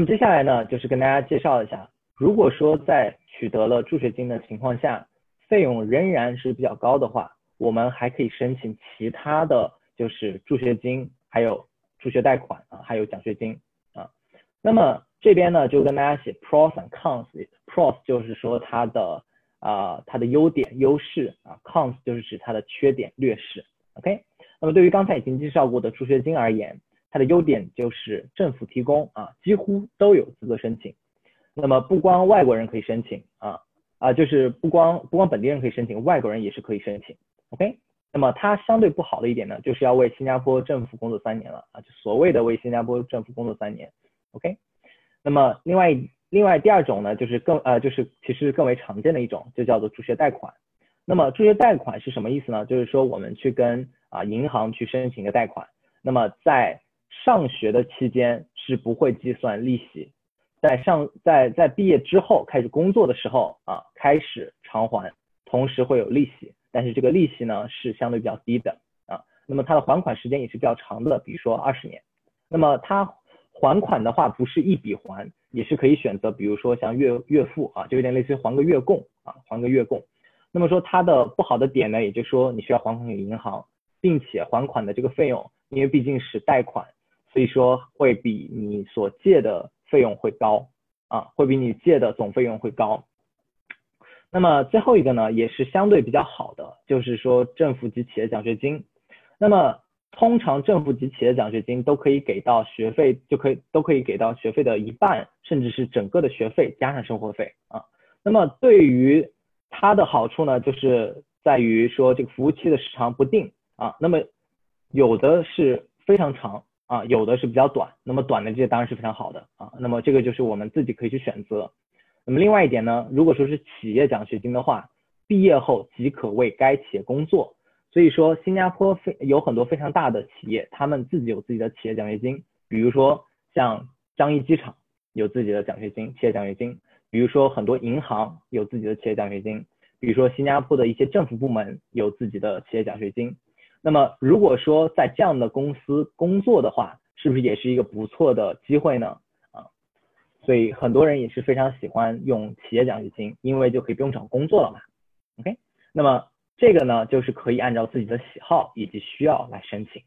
那么接下来呢，就是跟大家介绍一下，如果说在取得了助学金的情况下，费用仍然是比较高的话，我们还可以申请其他的就是助学金，还有助学贷款啊，还有奖学金啊。那么这边呢，就跟大家写 pros and cons，pros 就是说它的啊它的优点优势啊，cons 就是指它的缺点劣势。OK，那么对于刚才已经介绍过的助学金而言，它的优点就是政府提供啊，几乎都有资格申请。那么不光外国人可以申请啊啊，就是不光不光本地人可以申请，外国人也是可以申请。OK，那么它相对不好的一点呢，就是要为新加坡政府工作三年了啊，就所谓的为新加坡政府工作三年。OK，那么另外另外第二种呢，就是更呃就是其实更为常见的一种，就叫做助学贷款。那么助学贷款是什么意思呢？就是说我们去跟啊银行去申请一个贷款，那么在上学的期间是不会计算利息，在上在在毕业之后开始工作的时候啊开始偿还，同时会有利息，但是这个利息呢是相对比较低的啊，那么它的还款时间也是比较长的，比如说二十年。那么它还款的话不是一笔还，也是可以选择，比如说像月月付啊，就有点类似于还个月供啊，还个月供。那么说它的不好的点呢，也就是说你需要还款给银行，并且还款的这个费用，因为毕竟是贷款。所以说会比你所借的费用会高啊，会比你借的总费用会高。那么最后一个呢，也是相对比较好的，就是说政府及企业奖学金。那么通常政府及企业奖学金都可以给到学费，就可以都可以给到学费的一半，甚至是整个的学费加上生活费啊。那么对于它的好处呢，就是在于说这个服务期的时长不定啊，那么有的是非常长。啊，有的是比较短，那么短的这些当然是非常好的啊。那么这个就是我们自己可以去选择。那么另外一点呢，如果说是企业奖学金的话，毕业后即可为该企业工作。所以说，新加坡非有很多非常大的企业，他们自己有自己的企业奖学金。比如说像樟宜机场有自己的奖学金，企业奖学金。比如说很多银行有自己的企业奖学金。比如说新加坡的一些政府部门有自己的企业奖学金。那么如果说在这样的公司工作的话，是不是也是一个不错的机会呢？啊，所以很多人也是非常喜欢用企业奖学金，因为就可以不用找工作了嘛。OK，那么这个呢，就是可以按照自己的喜好以及需要来申请，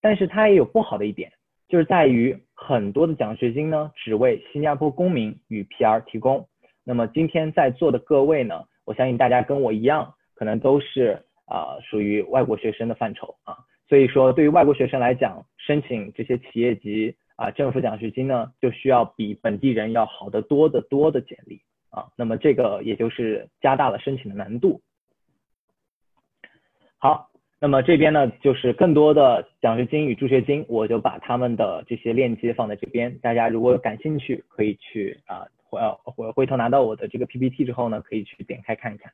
但是它也有不好的一点，就是在于很多的奖学金呢，只为新加坡公民与 PR 提供。那么今天在座的各位呢，我相信大家跟我一样，可能都是。啊，属于外国学生的范畴啊，所以说对于外国学生来讲，申请这些企业级啊政府奖学金呢，就需要比本地人要好得多得多的简历啊，那么这个也就是加大了申请的难度。好，那么这边呢就是更多的奖学金与助学金，我就把他们的这些链接放在这边，大家如果感兴趣，可以去啊，回回回头拿到我的这个 PPT 之后呢，可以去点开看一看。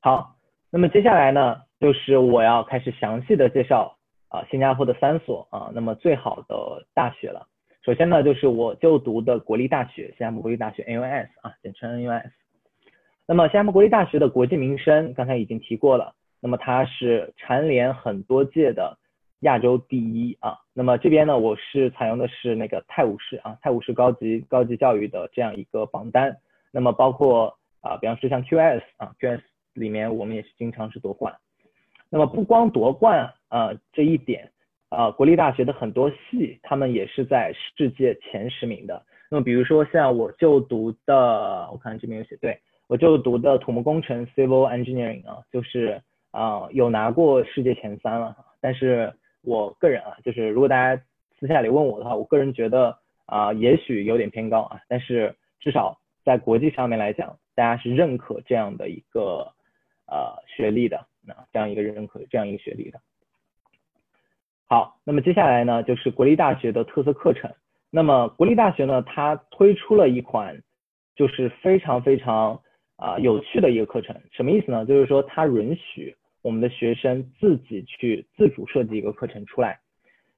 好。那么接下来呢，就是我要开始详细的介绍啊新加坡的三所啊那么最好的大学了。首先呢，就是我就读的国立大学，新加坡国立大学 NUS 啊，简称 NUS。那么新加坡国立大学的国际名声刚才已经提过了，那么它是蝉联很多届的亚洲第一啊。那么这边呢，我是采用的是那个泰晤士啊泰晤士高级高级教育的这样一个榜单。那么包括啊，比方说像 QS 啊 QS。里面我们也是经常是夺冠，那么不光夺冠啊这一点啊，国立大学的很多系他们也是在世界前十名的。那么比如说像我就读的，我看这边有写，对我就读的土木工程 Civil Engineering 啊，就是啊有拿过世界前三了。但是我个人啊，就是如果大家私下里问我的话，我个人觉得啊也许有点偏高啊，但是至少在国际上面来讲，大家是认可这样的一个。呃，学历的那这样一个认可，这样一个学历的。好，那么接下来呢，就是国立大学的特色课程。那么国立大学呢，它推出了一款就是非常非常啊有趣的一个课程。什么意思呢？就是说它允许我们的学生自己去自主设计一个课程出来。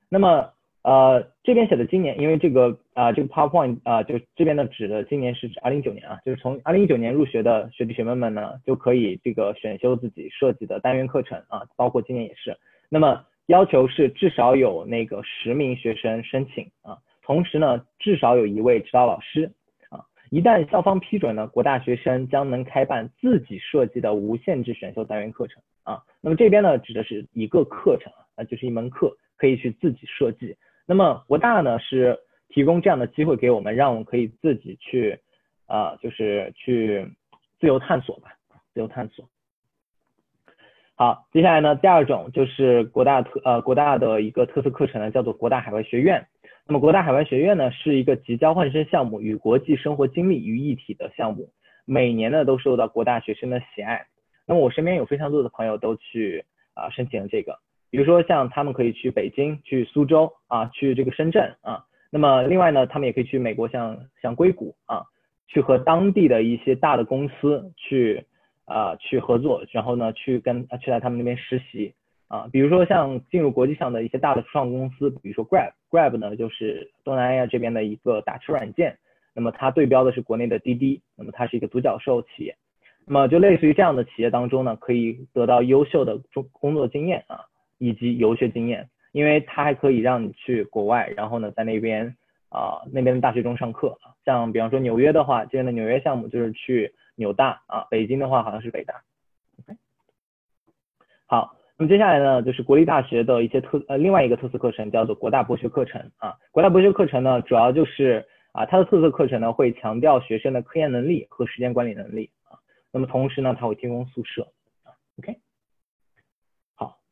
那么呃，这边写的今年，因为这个啊，这个 PowerPoint 啊，就这边的指的今年是指二零一九年啊，就是从二零一九年入学的学弟学妹们呢，就可以这个选修自己设计的单元课程啊，包括今年也是。那么要求是至少有那个十名学生申请啊，同时呢，至少有一位指导老师啊。一旦校方批准呢，国大学生将能开办自己设计的无限制选修单元课程啊。那么这边呢，指的是一个课程啊，就是一门课，可以去自己设计。那么国大呢是提供这样的机会给我们，让我们可以自己去啊，就是去自由探索吧，自由探索。好，接下来呢，第二种就是国大特呃国大的一个特色课程呢，叫做国大海外学院。那么国大海外学院呢，是一个集交换生项目与国际生活经历于一体的项目，每年呢都受到国大学生的喜爱。那么我身边有非常多的朋友都去啊申请了这个，比如说像他们可以去北京、去苏州啊、去这个深圳啊。那么另外呢，他们也可以去美国，像像硅谷啊，去和当地的一些大的公司去。啊，去合作，然后呢，去跟去在他们那边实习啊，比如说像进入国际上的一些大的初创公司，比如说 Grab，Grab 呢就是东南亚这边的一个打车软件，那么它对标的是国内的滴滴，那么它是一个独角兽企业，那么就类似于这样的企业当中呢，可以得到优秀的中工作经验啊，以及游学经验，因为它还可以让你去国外，然后呢在那边啊那边的大学中上课，像比方说纽约的话，这边的纽约项目就是去。纽大啊，北京的话好像是北大。OK，好，那么接下来呢，就是国立大学的一些特呃另外一个特色课程叫做国大博学课程啊。国大博学课程呢，主要就是啊它的特色课程呢会强调学生的科研能力和时间管理能力啊。那么同时呢，它会提供宿舍啊。OK，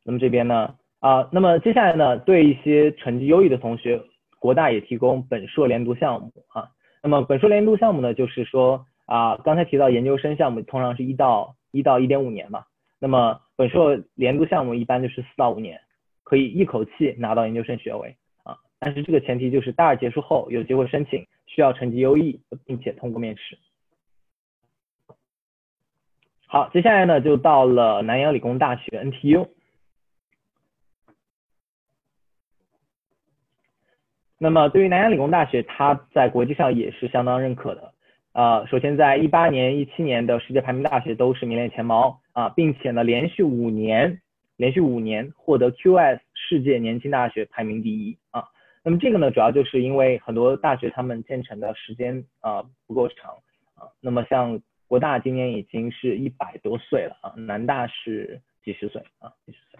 那么这边呢啊，那么接下来呢，对一些成绩优异的同学，国大也提供本硕连读项目啊。那么本硕连读项目呢，就是说。啊，刚才提到研究生项目通常是一到一到一点五年嘛，那么本硕连读项目一般就是四到五年，可以一口气拿到研究生学位啊。但是这个前提就是大二结束后有机会申请，需要成绩优异并且通过面试。好，接下来呢就到了南洋理工大学 NTU。那么对于南洋理工大学，它在国际上也是相当认可的。呃，首先在一八年、一七年的世界排名大学都是名列前茅啊，并且呢，连续五年，连续五年获得 QS 世界年轻大学排名第一啊。那么这个呢，主要就是因为很多大学他们建成的时间啊不够长啊。那么像国大今年已经是一百多岁了啊，南大是几十岁啊，几十岁。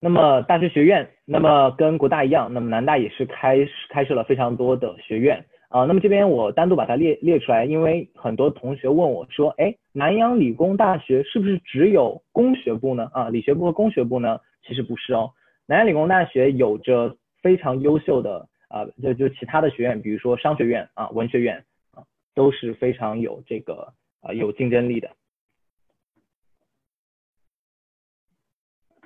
那么大学学院，那么跟国大一样，那么南大也是开开设了非常多的学院。啊，那么这边我单独把它列列出来，因为很多同学问我说，哎，南洋理工大学是不是只有工学部呢？啊，理学部和工学部呢？其实不是哦，南洋理工大学有着非常优秀的啊，就就其他的学院，比如说商学院啊、文学院啊，都是非常有这个啊有竞争力的。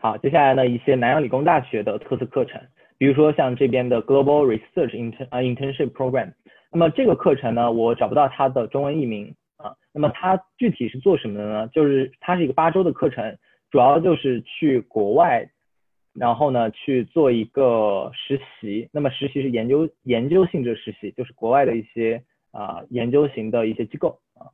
好，接下来呢一些南洋理工大学的特色课程，比如说像这边的 Global Research Intern 啊 Internship Program。那么这个课程呢，我找不到它的中文译名啊。那么它具体是做什么的呢？就是它是一个八周的课程，主要就是去国外，然后呢去做一个实习。那么实习是研究研究性质实习，就是国外的一些啊研究型的一些机构啊。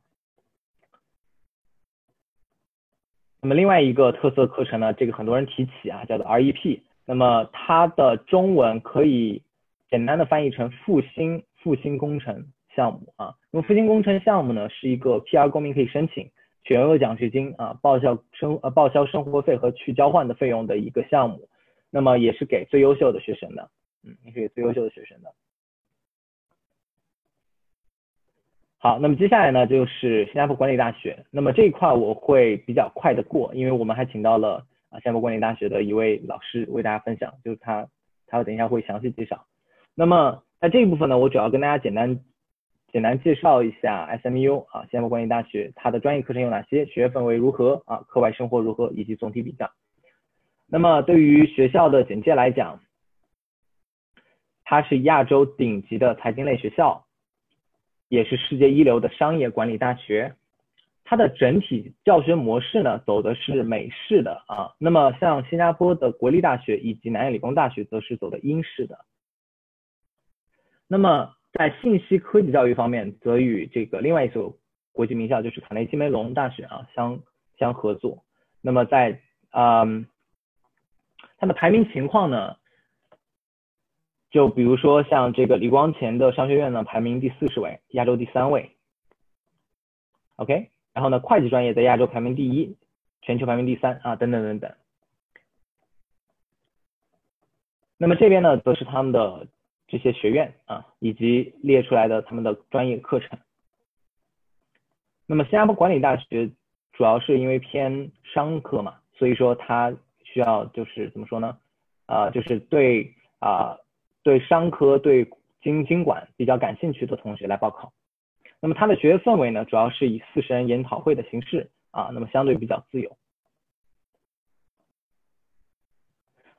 那么另外一个特色课程呢，这个很多人提起啊，叫做 REP。那么它的中文可以简单的翻译成复兴。复兴工程项目啊，那么复兴工程项目呢，是一个 PR 公民可以申请全额奖学金啊，报销生呃报销生活费和去交换的费用的一个项目，那么也是给最优秀的学生的，嗯，也是给最优秀的学生的。好，那么接下来呢就是新加坡管理大学，那么这一块我会比较快的过，因为我们还请到了啊新加坡管理大学的一位老师为大家分享，就是他，他等一下会详细介绍，那么。在这一部分呢，我主要跟大家简单简单介绍一下 SMU 啊，新加坡管理大学它的专业课程有哪些，学业氛围如何啊，课外生活如何，以及总体比较。那么对于学校的简介来讲，它是亚洲顶级的财经类学校，也是世界一流的商业管理大学。它的整体教学模式呢，走的是美式的啊。那么像新加坡的国立大学以及南洋理工大学，则是走的英式的。那么在信息科技教育方面，则与这个另外一所国际名校，就是卡内基梅隆大学啊相相合作。那么在嗯，它的排名情况呢，就比如说像这个李光前的商学院呢，排名第四十位，亚洲第三位。OK，然后呢，会计专业在亚洲排名第一，全球排名第三啊，等等等等。那么这边呢，都是他们的这些学院啊，以及列出来的他们的专业课程。那么新加坡管理大学主要是因为偏商科嘛，所以说它需要就是怎么说呢？啊，就是对啊。对商科、对经经管比较感兴趣的同学来报考。那么它的学业氛围呢，主要是以四十人研讨会的形式啊，那么相对比较自由。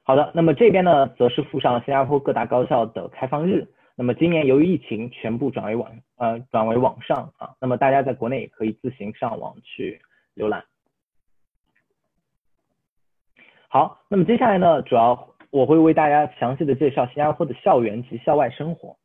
好的，那么这边呢，则是附上新加坡各大高校的开放日。那么今年由于疫情，全部转为网呃转为网上啊，那么大家在国内也可以自行上网去浏览。好，那么接下来呢，主要。我会为大家详细的介绍新加坡的校园及校外生活。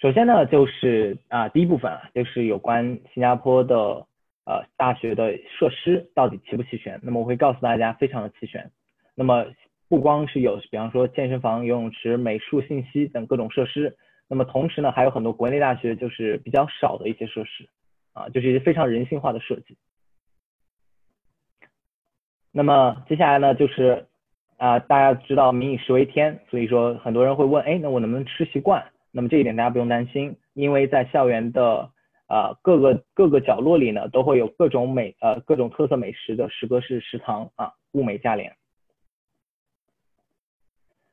首先呢，就是啊，第一部分啊，就是有关新加坡的呃大学的设施到底齐不齐全。那么我会告诉大家，非常的齐全。那么不光是有，比方说健身房、游泳池、美术、信息等各种设施，那么同时呢，还有很多国内大学就是比较少的一些设施啊，就是一些非常人性化的设计。那么接下来呢，就是。啊，大家知道民以食为天，所以说很多人会问，哎，那我能不能吃习惯？那么这一点大家不用担心，因为在校园的啊各个各个角落里呢，都会有各种美呃各种特色美食的食阁式食堂啊，物美价廉。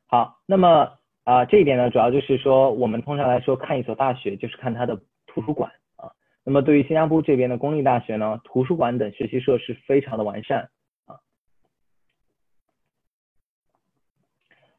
好，那么啊这一点呢，主要就是说我们通常来说看一所大学就是看它的图书馆啊。那么对于新加坡这边的公立大学呢，图书馆等学习设施非常的完善。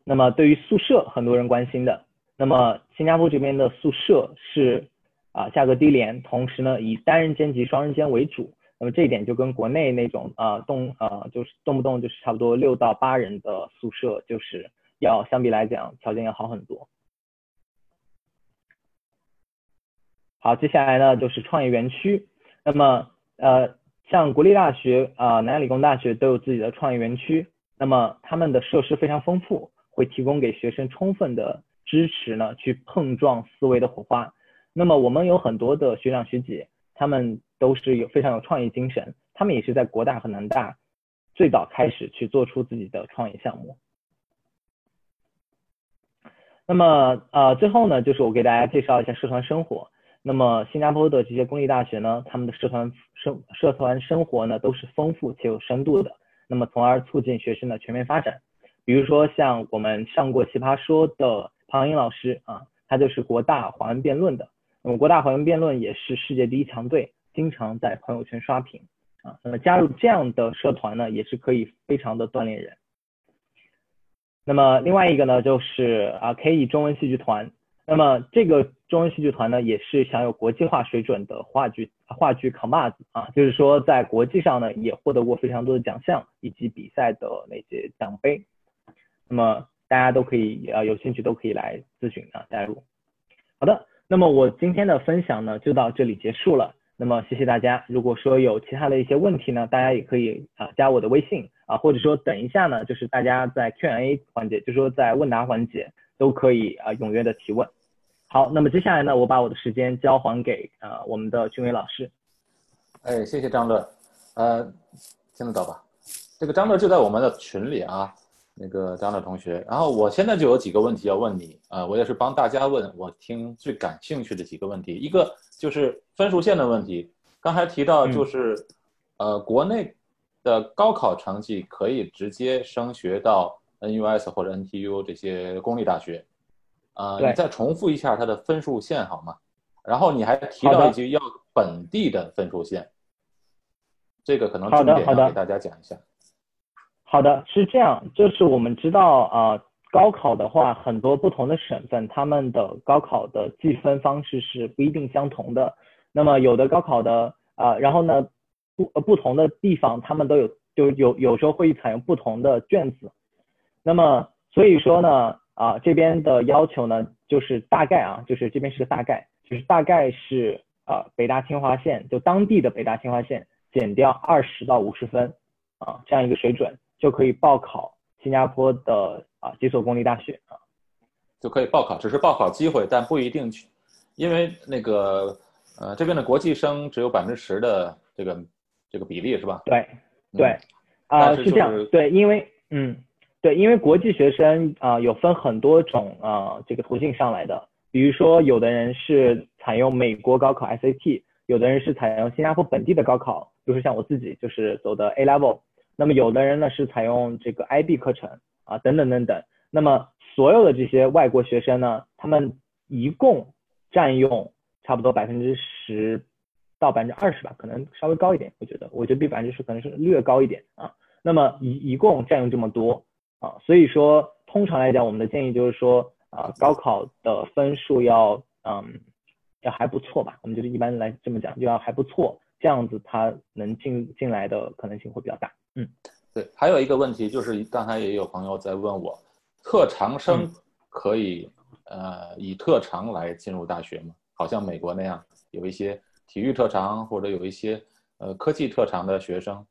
那么对于宿舍，很多人关心的。那么新加坡这边的宿舍是啊价格低廉，同时呢以单人间及双人间为主。那么这一点就跟国内那种啊动啊就是动不动就是差不多六到八人的宿舍，就是要相比来讲条件要好很多。好，接下来呢就是创业园区。那么呃像国立大学啊南洋理工大学都有自己的创业园区，那么他们的设施非常丰富。会提供给学生充分的支持呢，去碰撞思维的火花。那么我们有很多的学长学姐，他们都是有非常有创意精神，他们也是在国大和南大最早开始去做出自己的创业项目。那么呃最后呢，就是我给大家介绍一下社团生活。那么新加坡的这些公立大学呢，他们的社团生社团生活呢都是丰富且有深度的，那么从而促进学生的全面发展。比如说像我们上过《奇葩说》的庞英老师啊，他就是国大华文辩论的。那么国大华文辩论也是世界第一强队，经常在朋友圈刷屏啊。那么加入这样的社团呢，也是可以非常的锻炼人。那么另外一个呢，就是啊 K E 中文戏剧团。那么这个中文戏剧团呢，也是享有国际化水准的话剧话剧扛把子啊，就是说在国际上呢，也获得过非常多的奖项以及比赛的那些奖杯。那么大家都可以呃有兴趣都可以来咨询啊加入。好的，那么我今天的分享呢就到这里结束了。那么谢谢大家。如果说有其他的一些问题呢，大家也可以啊加我的微信啊，或者说等一下呢，就是大家在 Q&A 环节，就是说在问答环节都可以啊踊跃的提问。好，那么接下来呢，我把我的时间交还给呃我们的俊伟老师。哎，谢谢张乐，呃，听得到吧？这个张乐就在我们的群里啊。那个张乐同学，然后我现在就有几个问题要问你，呃，我也是帮大家问我听最感兴趣的几个问题。一个就是分数线的问题，刚才提到就是，呃，国内的高考成绩可以直接升学到 NUS 或者 NTU 这些公立大学，呃，你再重复一下它的分数线好吗？然后你还提到一句要本地的分数线，这个可能重点要给大家讲一下。好的，好的是这样，就是我们知道啊，高考的话，很多不同的省份，他们的高考的计分方式是不一定相同的。那么有的高考的啊，然后呢，不不同的地方，他们都有，就有有时候会采用不同的卷子。那么所以说呢，啊这边的要求呢，就是大概啊，就是这边是个大概，就是大概是啊北大清华线，就当地的北大清华线减掉二十到五十分啊这样一个水准。就可以报考新加坡的啊几所公立大学啊，就可以报考，只是报考机会，但不一定去，因为那个呃这边的国际生只有百分之十的这个这个比例是吧？对对啊、是这样，对，因为嗯对，因为国际学生啊、有分很多种啊、这个途径上来的，比如说有的人是采用美国高考 SAT，有的人是采用新加坡本地的高考，比如说像我自己就是走的 A level，那么有的人呢是采用这个 IB 课程啊等等等等。那么所有的这些外国学生呢，他们一共占用差不多百分之十到百分之二十吧，可能稍微高一点，我觉得，我觉得比百分之十可能是略高一点啊。那么一一共占用这么多啊，所以说通常来讲，我们的建议就是说啊，高考的分数要嗯要还不错吧，我们就是一般来这么讲，就要还不错，这样子他能进进来的可能性会比较大。嗯，对，还有一个问题就是刚才也有朋友在问我，特长生嗯可以、呃以特长来进入大学吗？好像美国那样有一些体育特长或者有一些呃科技特长的学生，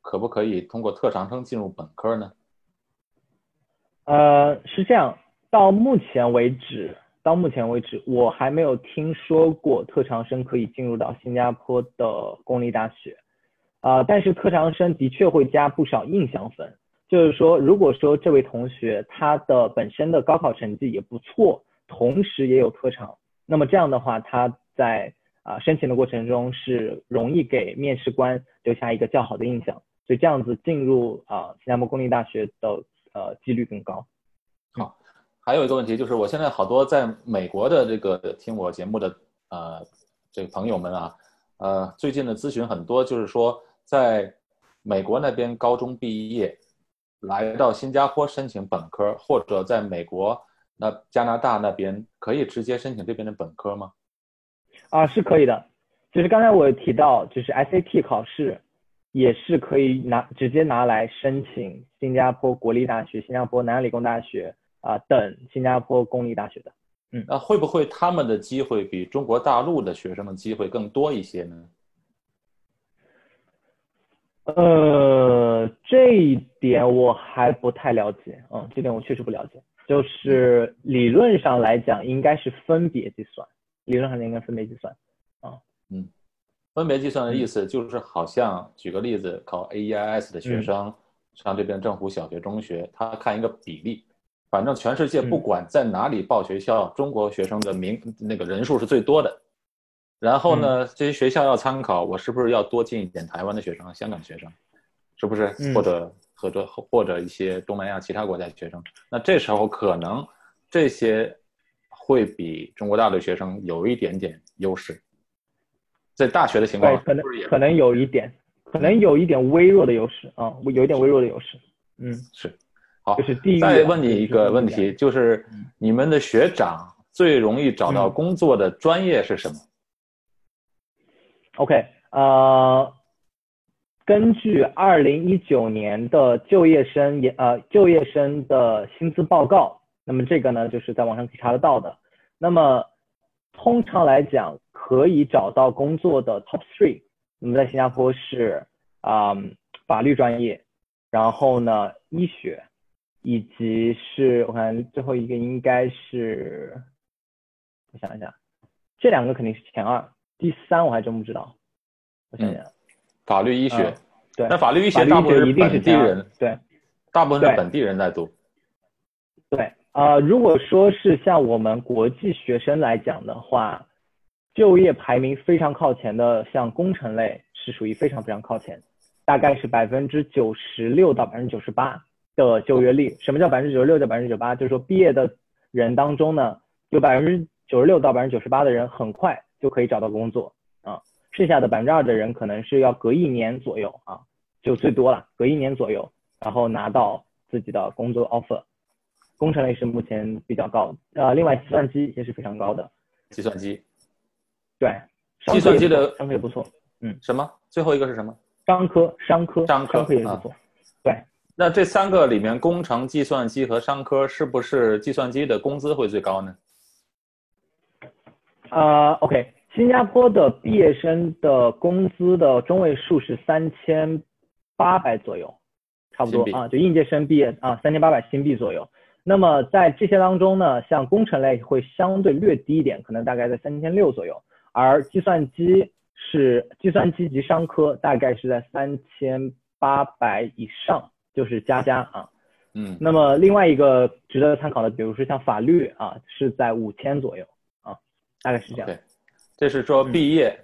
可不可以通过特长生进入本科呢？呃，是这样，到目前为止，到目前为止，我还没有听说过特长生可以进入到新加坡的公立大学。啊、但是特长生的确会加不少印象分，就是说，如果说这位同学他的本身的高考成绩也不错，同时也有特长，那么这样的话，他在啊、申请的过程中是容易给面试官留下一个较好的印象，所以这样子进入啊、新加坡公立大学的呃几率更高。好还有一个问题就是，我现在好多在美国的这个听我节目的呃这个朋友们啊，呃最近的咨询很多，就是说在美国那边高中毕业，来到新加坡申请本科，或者在美国那加拿大那边可以直接申请这边的本科吗？啊，是可以的。就是刚才我有提到，就是 SAT 考试也是可以拿直接拿来申请新加坡国立大学、新加坡南洋理工大学啊、等新加坡公立大学的。嗯那会不会他们的机会比中国大陆的学生的机会更多一些呢？呃，这一点我还不太了解，嗯，这点我确实不了解。就是理论上来讲，应该是分别计算，理论上应该分别计算。啊，嗯分别计算的意思就是，好像举个例子，考 AEIS 的学生上这边政府小学、中学，他看一个比例，反正全世界嗯不管在哪里报学校，中国学生的名那个人数是最多的。然后呢，这些学校要参考，我是不是要多进一点台湾的学生、香港学生，是不是？嗯或者合作或者一些东南亚其他国家的学生？那这时候可能这些会比中国大陆学生有一点点优势。在大学的情况对，可能可能有一点，可能有一点微弱的优势啊，有一点微弱的优势。嗯，是，好就，是地域。再问你一个问题，就是嗯你们的学长最容易找到嗯工作的专业是什么？OK，呃，根据二零一九年的就业生也呃就业生的薪资报告，那么这个呢就是在网上可以查得到的。那么通常来讲，可以找到工作的 top three，那么在新加坡是啊、法律专业，然后呢医学，以及是我看最后一个应该是，我想一下，这两个肯定是前二，第三我还真不知道，我想想，法律、医学嗯。对那法律、医学大部分一定是本地人，对。大部分是本地人在读。对，呃，如果说是像我们国际学生来讲的话，就业排名非常靠前的，像工程类是属于非常非常靠前，大概是百分之九十六到百分之九十八的就业率。什么叫百分之九十六到百分之九十八？就是说毕业的人当中呢，有百分之九十六到百分之九十八的人很快就可以找到工作啊，剩下的百分之二的人可能是要隔一年左右啊，就最多了，隔一年左右，然后拿到自己的工作 offer。工程类是目前比较高的，呃，另外计算机也是非常高的，计算机对，计算机的也不错商科也不错，什么？最后一个是什么？商科商科商科也不错，对，那这三个里面，工程、计算机和商科是不是计算机的工资会最高呢？呃，OK，新加坡的毕业生的工资的中位数是三千八百左右，差不多啊，就应届生毕业啊，三千八百新币左右。那么在这些当中呢，像工程类会相对略低一点，可能大概在三千六左右，而计算机是计算机及商科大概是在三千八百以上，就是加加啊。嗯那么另外一个值得参考的，比如说像法律啊，是在五千左右啊，大概是这样。，OK，这是说嗯毕业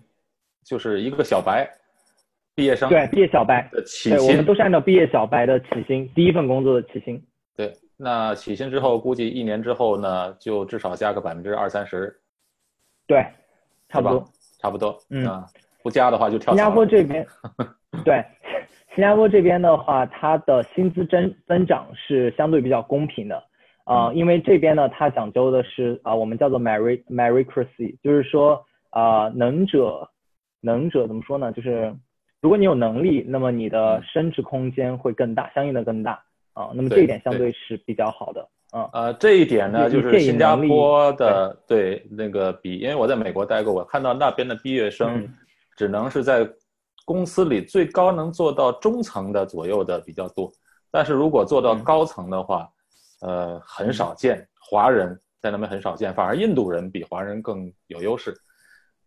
就是一个小白毕业生对，毕业小白，的起对，我们薪，都是按照毕业小白的起薪，第一份工作的起薪。对，那起薪之后估计一年之后呢，就至少加个百分之二三十，对，差不多。差不多，嗯啊，不加的话就跳新加。坡这边，对，新加坡这边的话，它的薪资增增长是相对比较公平的，啊、嗯因为这边呢，它讲究的是啊、我们叫做 merit meritocracy，就是说啊、能者能者怎么说呢？就是如果你有能力，那么你的嗯升值空间会更大，相应的更大啊、那么这一点相对。对是比较好的，啊、呃，这一点呢，就是新加坡的对那个比，因为我在美国待过，我看到那边的毕业生嗯。只能是在公司里最高能做到中层的左右的比较多，但是如果做到嗯。高层的话，呃，很少见，华人在那边很少见，反而印度人比华人更有优势。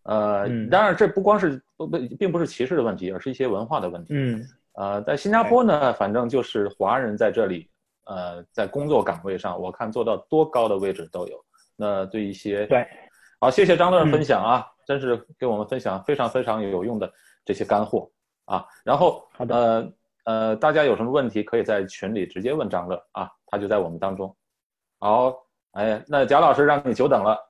呃，嗯当然这不光是不不，并不是歧视的问题，而是一些文化的问题。嗯呃，在新加坡呢，反正就是华人在这里，呃，在工作岗位上，我看做到多高的位置都有。那对一些对，好，谢谢张乐嗯分享啊，真是给我们分享非常非常有用的这些干货啊。然后好的呃呃，大家有什么问题可以在群里直接问张乐啊，他就在我们当中。好，哎，那贾老师让你久等了，